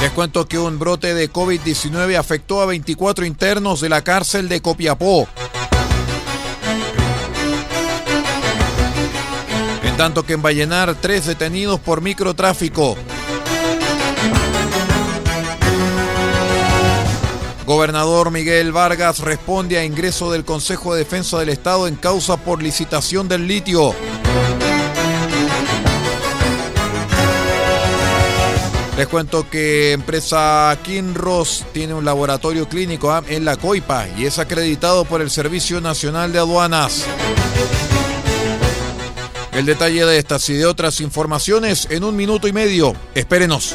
Les cuento que un brote de COVID-19 afectó a 24 internos de la cárcel de Copiapó. En tanto que en Vallenar, tres detenidos por microtráfico. Gobernador Miguel Vargas responde a ingreso del Consejo de Defensa del Estado en causa por licitación del litio. Les cuento que empresa Kinross tiene un laboratorio clínico ah, en la Coipa y es acreditado por el Servicio Nacional de Aduanas. El detalle de estas y de otras informaciones en un minuto y medio. Espérenos.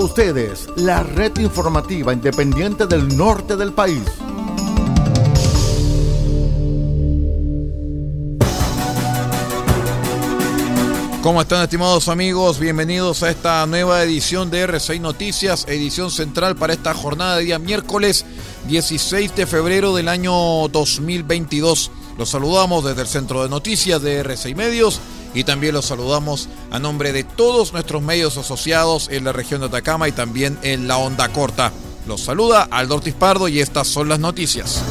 Ustedes, la red informativa independiente del norte del país. ¿Cómo están estimados amigos? Bienvenidos a esta nueva edición de R6 Noticias, edición central para esta jornada de día miércoles 16 de febrero del año 2022. Los saludamos desde el Centro de Noticias de R6 Medios y también los saludamos a nombre de todos nuestros medios asociados en la región de Atacama y también en la onda corta. Los saluda Aldo Ortiz Pardo y estas son las noticias.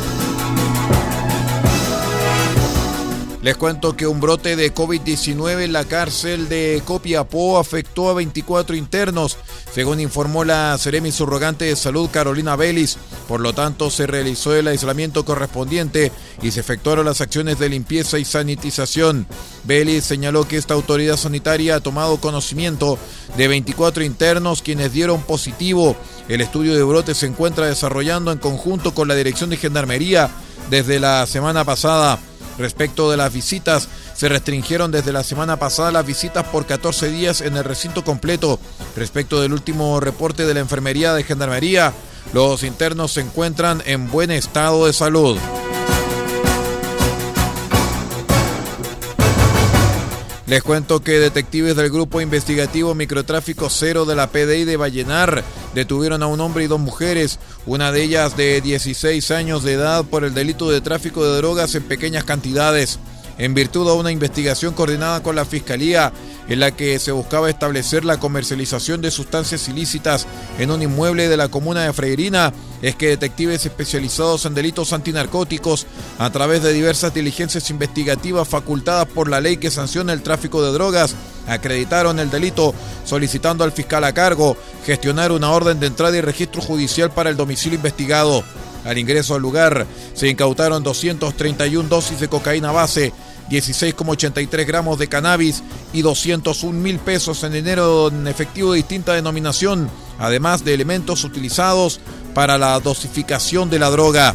Les cuento que un brote de COVID-19 en la cárcel de Copiapó afectó a 24 internos, según informó la Seremi Surrogante de Salud Carolina Vélez. Por lo tanto, se realizó el aislamiento correspondiente y se efectuaron las acciones de limpieza y sanitización. Vélez señaló que esta autoridad sanitaria ha tomado conocimiento de 24 internos quienes dieron positivo. El estudio de brote se encuentra desarrollando en conjunto con la Dirección de Gendarmería desde la semana pasada. Respecto de las visitas, se restringieron desde la semana pasada las visitas por 14 días en el recinto completo. Respecto del último reporte de la Enfermería de Gendarmería, los internos se encuentran en buen estado de salud. Les cuento que detectives del Grupo Investigativo Microtráfico Cero de la PDI de Vallenar detuvieron a un hombre y dos mujeres, una de ellas de 16 años de edad por el delito de tráfico de drogas en pequeñas cantidades. En virtud de una investigación coordinada con la Fiscalía, en la que se buscaba establecer la comercialización de sustancias ilícitas en un inmueble de la comuna de Freirina, es que detectives especializados en delitos antinarcóticos, a través de diversas diligencias investigativas facultadas por la ley que sanciona el tráfico de drogas, acreditaron el delito solicitando al fiscal a cargo gestionar una orden de entrada y registro judicial para el domicilio investigado. Al ingreso al lugar se incautaron 231 dosis de cocaína base, 16,83 gramos de cannabis y 201 mil pesos en dinero en efectivo de distinta denominación, además de elementos utilizados para la dosificación de la droga.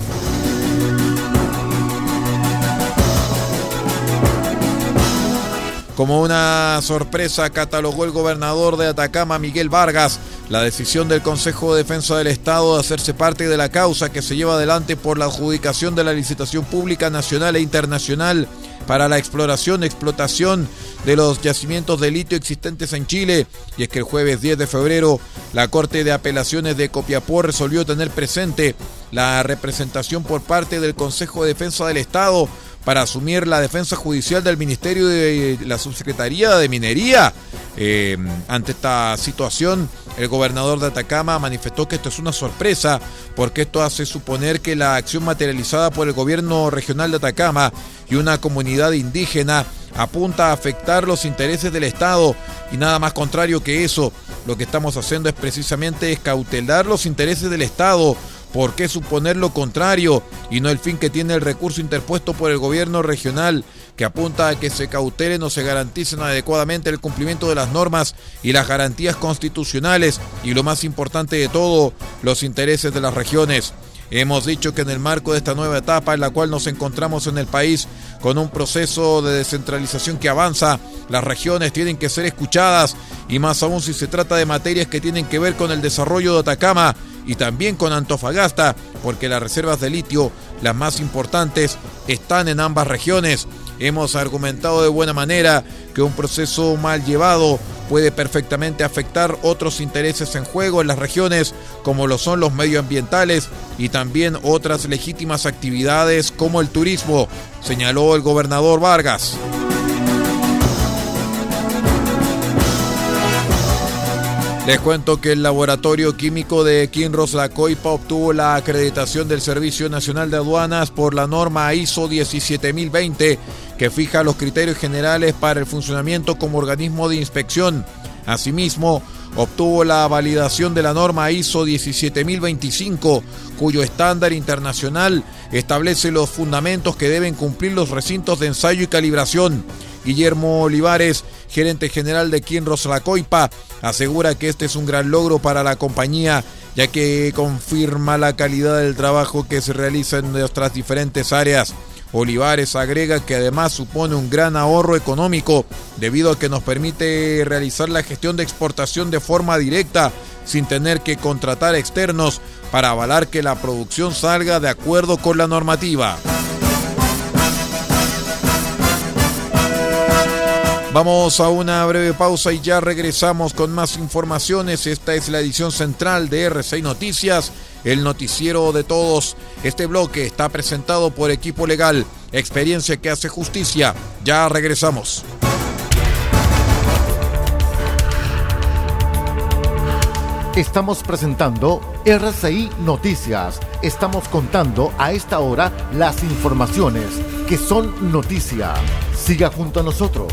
Como una sorpresa catalogó el gobernador de Atacama, Miguel Vargas, la decisión del Consejo de Defensa del Estado de hacerse parte de la causa que se lleva adelante por la adjudicación de la licitación pública nacional e internacional para la exploración, explotación de los yacimientos de litio existentes en Chile. Y es que el jueves 10 de febrero la Corte de Apelaciones de Copiapó resolvió tener presente la representación por parte del Consejo de Defensa del Estado para asumir la defensa judicial del Ministerio de la Subsecretaría de Minería. Eh, ante esta situación, el gobernador de Atacama manifestó que esto es una sorpresa porque esto hace suponer que la acción materializada por el gobierno regional de Atacama y una comunidad indígena apunta a afectar los intereses del Estado. Y nada más contrario que eso. Lo que estamos haciendo es precisamente escautelar los intereses del Estado. ¿Por qué suponer lo contrario y no el fin que tiene el recurso interpuesto por el gobierno regional que apunta a que se cautelen o se garanticen adecuadamente el cumplimiento de las normas y las garantías constitucionales y lo más importante de todo, los intereses de las regiones? Hemos dicho que en el marco de esta nueva etapa en la cual nos encontramos en el país con un proceso de descentralización que avanza, las regiones tienen que ser escuchadas y más aún si se trata de materias que tienen que ver con el desarrollo de Atacama y también con Antofagasta, porque las reservas de litio, las más importantes, están en ambas regiones. Hemos argumentado de buena manera que un proceso mal llevado puede perfectamente afectar otros intereses en juego en las regiones, como lo son los medioambientales y también otras legítimas actividades como el turismo, señaló el gobernador Vargas. Les cuento que el laboratorio químico de Kinross La Coipa obtuvo la acreditación del Servicio Nacional de Aduanas por la norma ISO 17020 que fija los criterios generales para el funcionamiento como organismo de inspección. Asimismo, obtuvo la validación de la norma ISO 17025, cuyo estándar internacional establece los fundamentos que deben cumplir los recintos de ensayo y calibración. Guillermo Olivares, gerente general de Kinross La Coipa, asegura que este es un gran logro para la compañía, ya que confirma la calidad del trabajo que se realiza en nuestras diferentes áreas. Olivares agrega que además supone un gran ahorro económico debido a que nos permite realizar la gestión de exportación de forma directa sin tener que contratar externos para avalar que la producción salga de acuerdo con la normativa. Vamos a una breve pausa y ya regresamos con más informaciones. Esta es la edición central de R6 Noticias, el noticiero de todos. Este bloque está presentado por Equipo Legal, experiencia que hace justicia. Ya regresamos. Estamos presentando RCI Noticias. Estamos contando a esta hora las informaciones que son noticia. Siga junto a nosotros.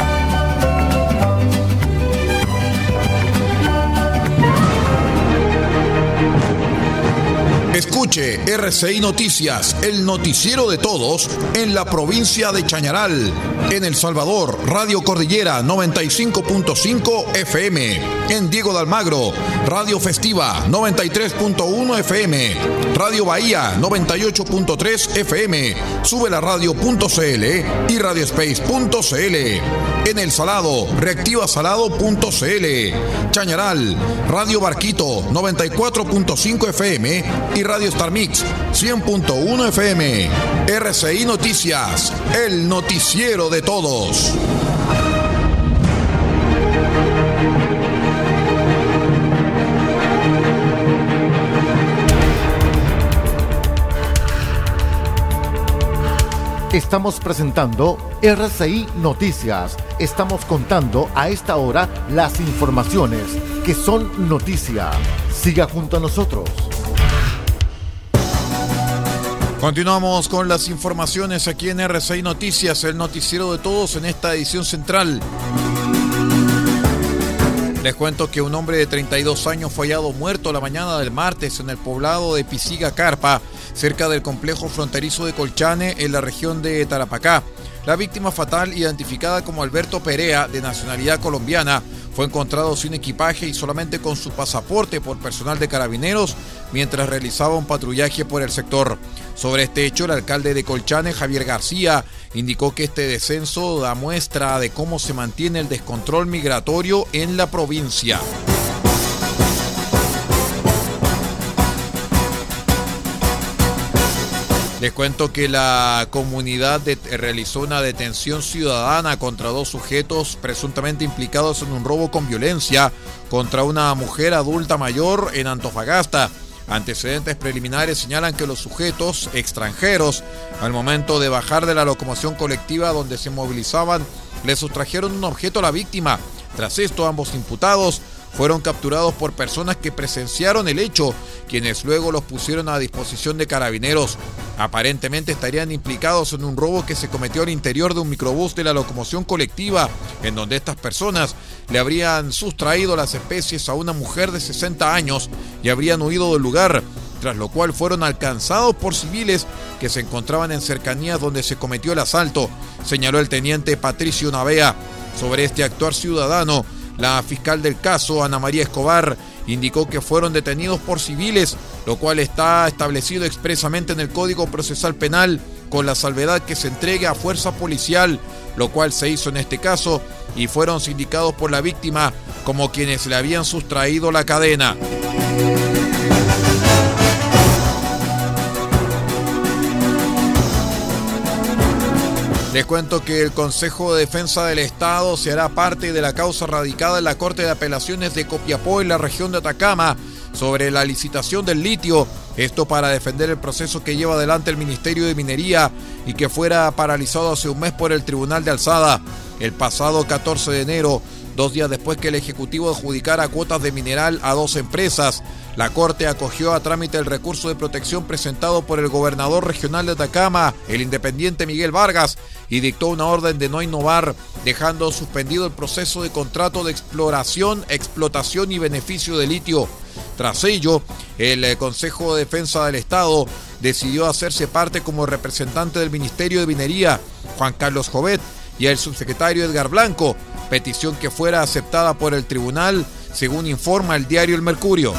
Escuche RCI Noticias, el noticiero de todos en la provincia de Chañaral. En El Salvador, Radio Cordillera 95.5 FM. En Diego de Almagro, Radio Festiva 93.1 FM. Radio Bahía 98.3 FM. Sube la radio.cl y radiospace.cl. En El Salado, reactivasalado.cl. Chañaral, Radio Barquito 94.5 FM y Radio Star Mix 100.1 FM. RCI Noticias, el noticiero de todos. Estamos presentando RCI Noticias. Estamos contando a esta hora las informaciones que son noticia. Siga junto a nosotros. Continuamos con las informaciones aquí en RCI Noticias, el noticiero de todos en esta edición central. Les cuento que un hombre de 32 años fue hallado muerto la mañana del martes en el poblado de Pisiga Carpa, cerca del complejo fronterizo de Colchane, en la región de Tarapacá. La víctima fatal, identificada como Alberto Perea, de nacionalidad colombiana, fue encontrado sin equipaje y solamente con su pasaporte por personal de carabineros mientras realizaba un patrullaje por el sector. Sobre este hecho, el alcalde de Colchane, Javier García, indicó que este descenso da muestra de cómo se mantiene el descontrol migratorio en la provincia. Les cuento que la comunidad realizó una detención ciudadana contra dos sujetos presuntamente implicados en un robo con violencia contra una mujer adulta mayor en Antofagasta. Antecedentes preliminares señalan que los sujetos extranjeros, al momento de bajar de la locomoción colectiva donde se movilizaban, le sustrajeron un objeto a la víctima. Tras esto, ambos imputados fueron capturados por personas que presenciaron el hecho, quienes luego los pusieron a disposición de carabineros. Aparentemente estarían implicados en un robo que se cometió al interior de un microbús de la locomoción colectiva, en donde estas personas le habrían sustraído las especies a una mujer de 60 años y habrían huido del lugar, tras lo cual fueron alcanzados por civiles que se encontraban en cercanías donde se cometió el asalto, señaló el teniente Patricio Navea. Sobre este actuar ciudadano, la fiscal del caso, Ana María Escobar, indicó que fueron detenidos por civiles, lo cual está establecido expresamente en el Código Procesal Penal, con la salvedad que se entregue a fuerza policial, lo cual se hizo en este caso, y fueron sindicados por la víctima como quienes le habían sustraído la cadena. Les cuento que el Consejo de Defensa del Estado se hará parte de la causa radicada en la Corte de Apelaciones de Copiapó en la región de Atacama sobre la licitación del litio. Esto para defender el proceso que lleva adelante el Ministerio de Minería y que fuera paralizado hace un mes por el Tribunal de Alzada. El pasado 14 de enero, dos días después que el Ejecutivo adjudicara cuotas de mineral a dos empresas, la Corte acogió a trámite el recurso de protección presentado por el gobernador regional de Atacama, el independiente Miguel Vargas, y dictó una orden de no innovar, dejando suspendido el proceso de contrato de exploración, explotación y beneficio de litio. Tras ello, el eh, Consejo de Defensa del Estado decidió hacerse parte como representante del Ministerio de Minería, Juan Carlos Jovet, y el subsecretario Edgar Blanco, petición que fuera aceptada por el tribunal, según informa el diario El Mercurio.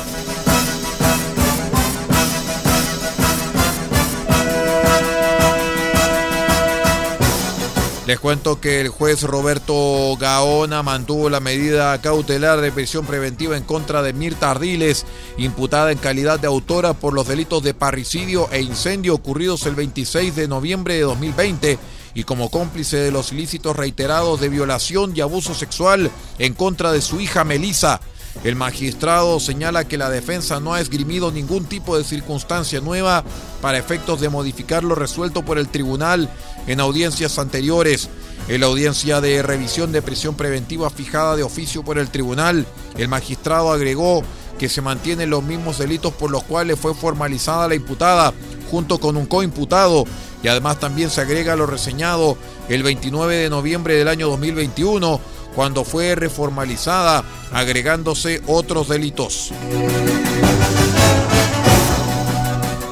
Les cuento que el juez Roberto Gaona mantuvo la medida cautelar de prisión preventiva en contra de Mirta Ardiles, imputada en calidad de autora por los delitos de parricidio e incendio ocurridos el 26 de noviembre de 2020 y como cómplice de los ilícitos reiterados de violación y abuso sexual en contra de su hija Melisa. El magistrado señala que la defensa no ha esgrimido ningún tipo de circunstancia nueva para efectos de modificar lo resuelto por el tribunal en audiencias anteriores. En la audiencia de revisión de prisión preventiva fijada de oficio por el tribunal, el magistrado agregó que se mantienen los mismos delitos por los cuales fue formalizada la imputada, junto con un coimputado, y además también se agrega lo reseñado el 29 de noviembre del año 2021, cuando fue reformalizada, agregándose otros delitos.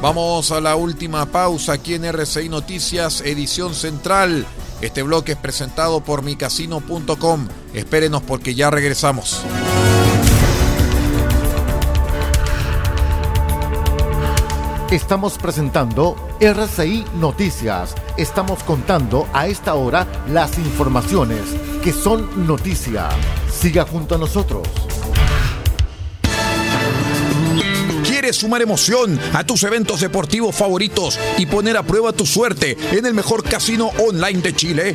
Vamos a la última pausa aquí en RCI Noticias, edición central. Este bloque es presentado por micasino.com. Espérenos porque ya regresamos. Estamos presentando RCI Noticias. Estamos contando a esta hora las informaciones que son noticia. Siga junto a nosotros. ¿Quieres sumar emoción a tus eventos deportivos favoritos y poner a prueba tu suerte en el mejor casino online de Chile?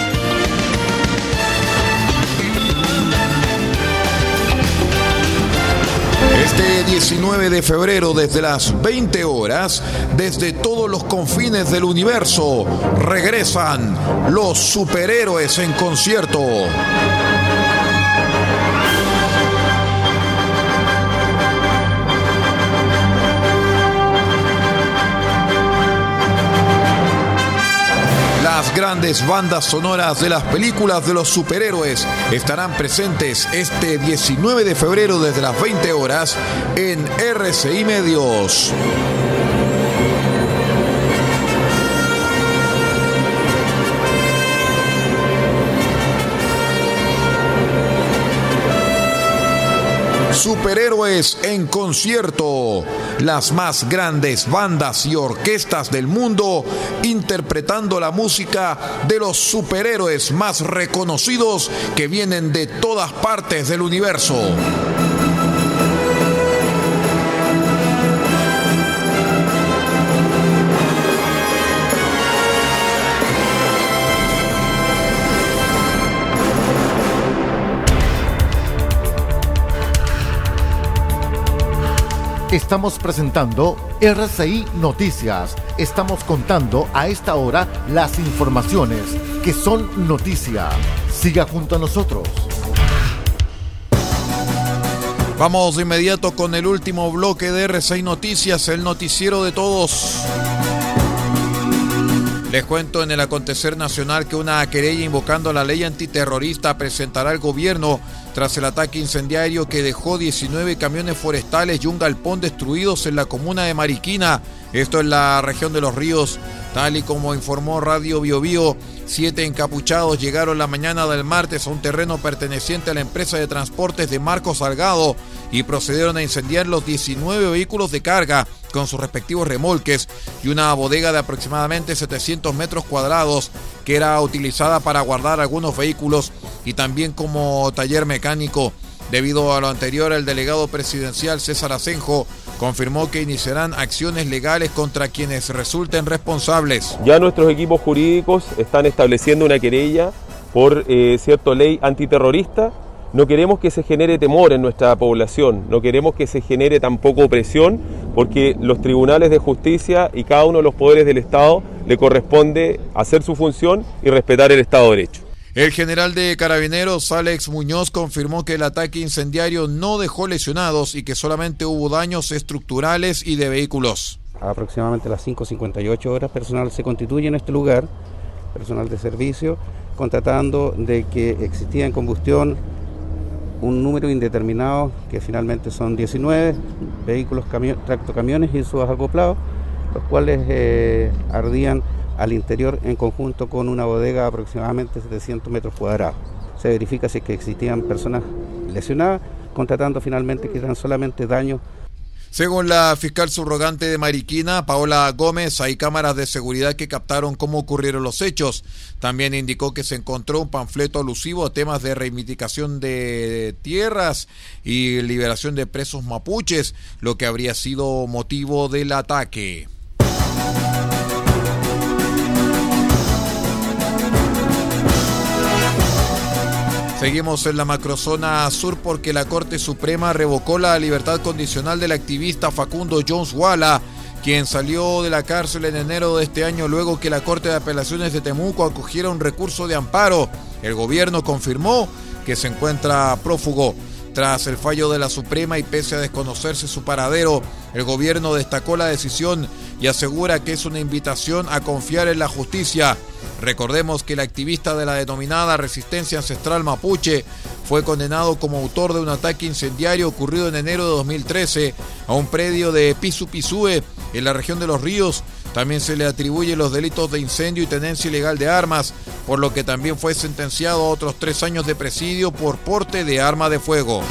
Este 19 de febrero, desde las 20 horas, desde todos los confines del universo, regresan los superhéroes en concierto. Grandes bandas sonoras de las películas de los superhéroes estarán presentes este 19 de febrero desde las 20 horas en RCI Medios. Superhéroes en concierto. Las más grandes bandas y orquestas del mundo interpretando la música de los superhéroes más reconocidos que vienen de todas partes del universo. Estamos presentando RCI Noticias. Estamos contando a esta hora las informaciones que son noticia. Siga junto a nosotros. Vamos de inmediato con el último bloque de RCI Noticias, el noticiero de todos. Les cuento en el acontecer nacional que una querella invocando la ley antiterrorista presentará el gobierno tras el ataque incendiario que dejó 19 camiones forestales y un galpón destruidos en la comuna de Mariquina, esto en la región de los ríos, tal y como informó Radio Biobío. Siete encapuchados llegaron la mañana del martes a un terreno perteneciente a la empresa de transportes de Marcos Salgado y procedieron a incendiar los 19 vehículos de carga con sus respectivos remolques y una bodega de aproximadamente 700 metros cuadrados que era utilizada para guardar algunos vehículos y también como taller mecánico. Debido a lo anterior, el delegado presidencial César Asenjo confirmó que iniciarán acciones legales contra quienes resulten responsables. Ya nuestros equipos jurídicos están estableciendo una querella por eh, cierta ley antiterrorista. No queremos que se genere temor en nuestra población, no queremos que se genere tampoco opresión porque los tribunales de justicia y cada uno de los poderes del Estado le corresponde hacer su función y respetar el Estado de Derecho. El general de carabineros Alex Muñoz confirmó que el ataque incendiario no dejó lesionados y que solamente hubo daños estructurales y de vehículos. Aproximadamente las 5.58 horas personal se constituye en este lugar, personal de servicio, constatando de que existía en combustión un número indeterminado, que finalmente son 19 vehículos, tractocamiones y sus acoplados, los cuales eh, ardían al interior en conjunto con una bodega de aproximadamente 700 metros cuadrados. Se verifica si es que existían personas lesionadas, constatando finalmente que eran solamente daños según la fiscal subrogante de Mariquina, Paola Gómez, hay cámaras de seguridad que captaron cómo ocurrieron los hechos. También indicó que se encontró un panfleto alusivo a temas de reivindicación de tierras y liberación de presos mapuches, lo que habría sido motivo del ataque. Seguimos en la macrozona sur porque la Corte Suprema revocó la libertad condicional del activista Facundo Jones Walla, quien salió de la cárcel en enero de este año luego que la Corte de Apelaciones de Temuco acogiera un recurso de amparo. El gobierno confirmó que se encuentra prófugo. Tras el fallo de la Suprema y pese a desconocerse su paradero, el gobierno destacó la decisión y asegura que es una invitación a confiar en la justicia. Recordemos que el activista de la denominada Resistencia Ancestral Mapuche fue condenado como autor de un ataque incendiario ocurrido en enero de 2013 a un predio de Pisu Pisue en la región de Los Ríos. También se le atribuye los delitos de incendio y tenencia ilegal de armas, por lo que también fue sentenciado a otros tres años de presidio por porte de arma de fuego.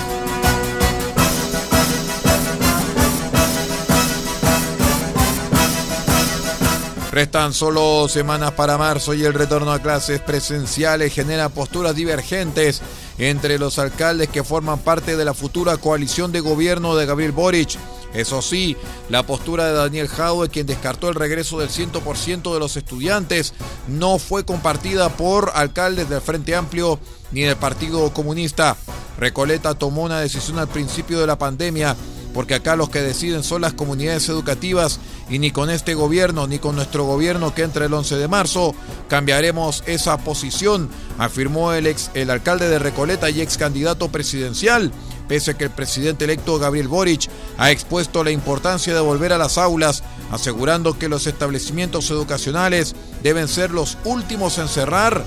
Restan solo semanas para marzo y el retorno a clases presenciales genera posturas divergentes entre los alcaldes que forman parte de la futura coalición de gobierno de Gabriel Boric. Eso sí, la postura de Daniel Jaue, quien descartó el regreso del 100% de los estudiantes, no fue compartida por alcaldes del Frente Amplio ni del Partido Comunista. Recoleta tomó una decisión al principio de la pandemia porque acá los que deciden son las comunidades educativas y ni con este gobierno ni con nuestro gobierno que entra el 11 de marzo cambiaremos esa posición, afirmó el, ex, el alcalde de Recoleta y ex candidato presidencial, pese a que el presidente electo Gabriel Boric ha expuesto la importancia de volver a las aulas, asegurando que los establecimientos educacionales deben ser los últimos en cerrar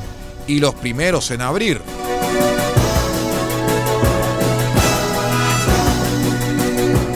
y los primeros en abrir.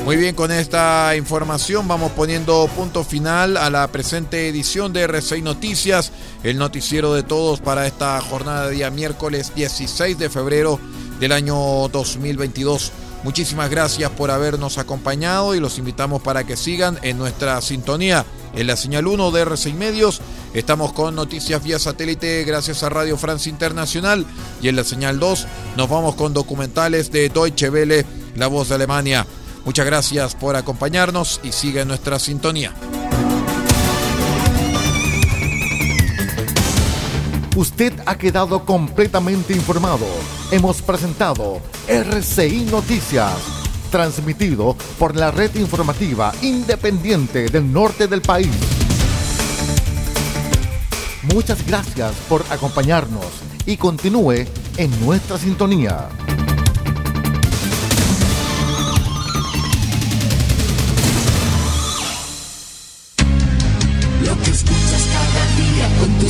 Muy bien, con esta información vamos poniendo punto final a la presente edición de R6 Noticias, el noticiero de todos para esta jornada de día miércoles 16 de febrero del año 2022. Muchísimas gracias por habernos acompañado y los invitamos para que sigan en nuestra sintonía. En la señal 1 de R6 Medios estamos con noticias vía satélite gracias a Radio France Internacional y en la señal 2 nos vamos con documentales de Deutsche Welle, La Voz de Alemania. Muchas gracias por acompañarnos y sigue nuestra sintonía. Usted ha quedado completamente informado. Hemos presentado RCI Noticias, transmitido por la red informativa independiente del norte del país. Muchas gracias por acompañarnos y continúe en nuestra sintonía.